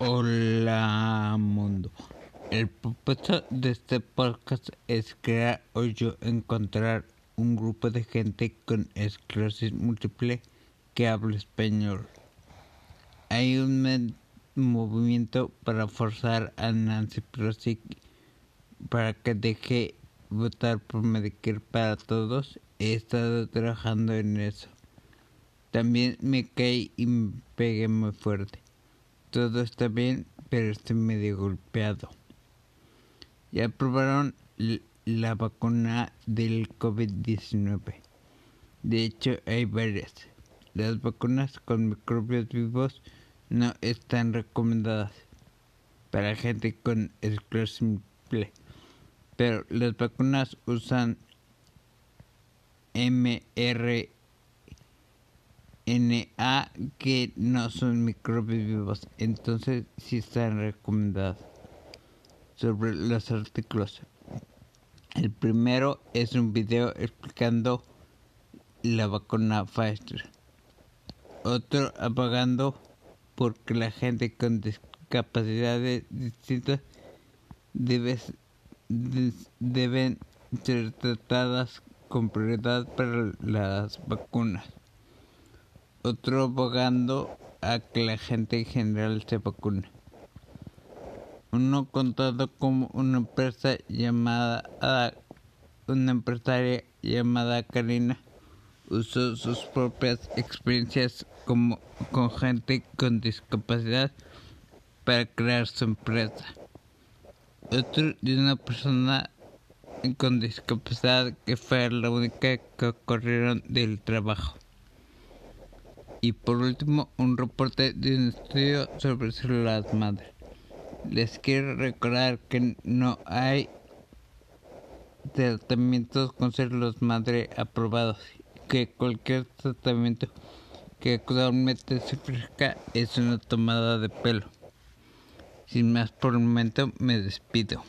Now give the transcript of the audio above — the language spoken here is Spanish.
Hola mundo. El propósito de este podcast es crear o yo encontrar un grupo de gente con esclerosis múltiple que hable español. Hay un movimiento para forzar a Nancy Pelosi para que deje votar por Medicare para todos. He estado trabajando en eso. También me caí y me pegué muy fuerte. Todo está bien, pero estoy medio golpeado. Ya probaron la vacuna del COVID-19. De hecho, hay varias. Las vacunas con microbios vivos no están recomendadas para gente con esclerosis simple. Pero las vacunas usan MR NA que no son microbios vivos, entonces sí están recomendados. Sobre los artículos. El primero es un video explicando la vacuna Pfizer. Otro apagando porque la gente con discapacidades distintas debe, deben ser tratadas con prioridad para las vacunas otro abogando a que la gente en general se vacune. Uno contado como una empresa llamada una empresaria llamada Karina usó sus propias experiencias como con gente con discapacidad para crear su empresa. Otro de una persona con discapacidad que fue la única que corrieron del trabajo. Y por último, un reporte de un estudio sobre células madre. Les quiero recordar que no hay tratamientos con células madre aprobados, que cualquier tratamiento que actualmente se ofrezca es una tomada de pelo. Sin más por el momento, me despido.